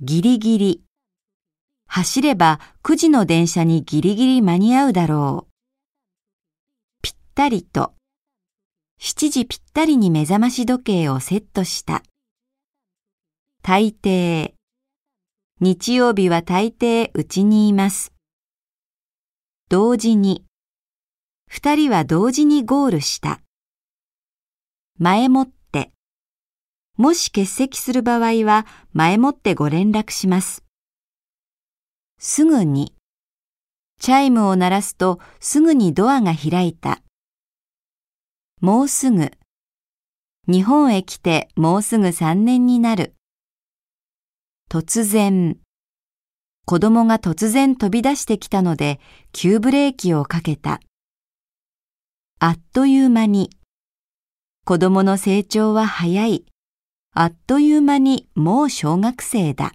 ギリギリ。走れば9時の電車にギリギリ間に合うだろう。ぴったりと。7時ぴったりに目覚まし時計をセットした。大抵。日曜日は大抵うちにいます。同時に。二人は同時にゴールした。前もっ。もし欠席する場合は前もってご連絡します。すぐに。チャイムを鳴らすとすぐにドアが開いた。もうすぐ。日本へ来てもうすぐ3年になる。突然。子供が突然飛び出してきたので急ブレーキをかけた。あっという間に。子供の成長は早い。あっという間にもう小学生だ。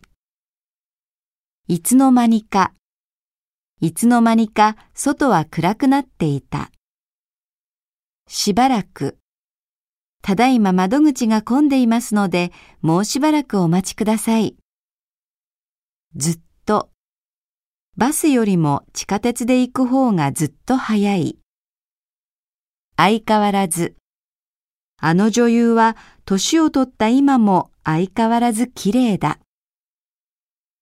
いつの間にか。いつの間にか外は暗くなっていた。しばらく。ただいま窓口が混んでいますので、もうしばらくお待ちください。ずっと。バスよりも地下鉄で行く方がずっと早い。相変わらず。あの女優は年を取った今も相変わらず綺麗だ。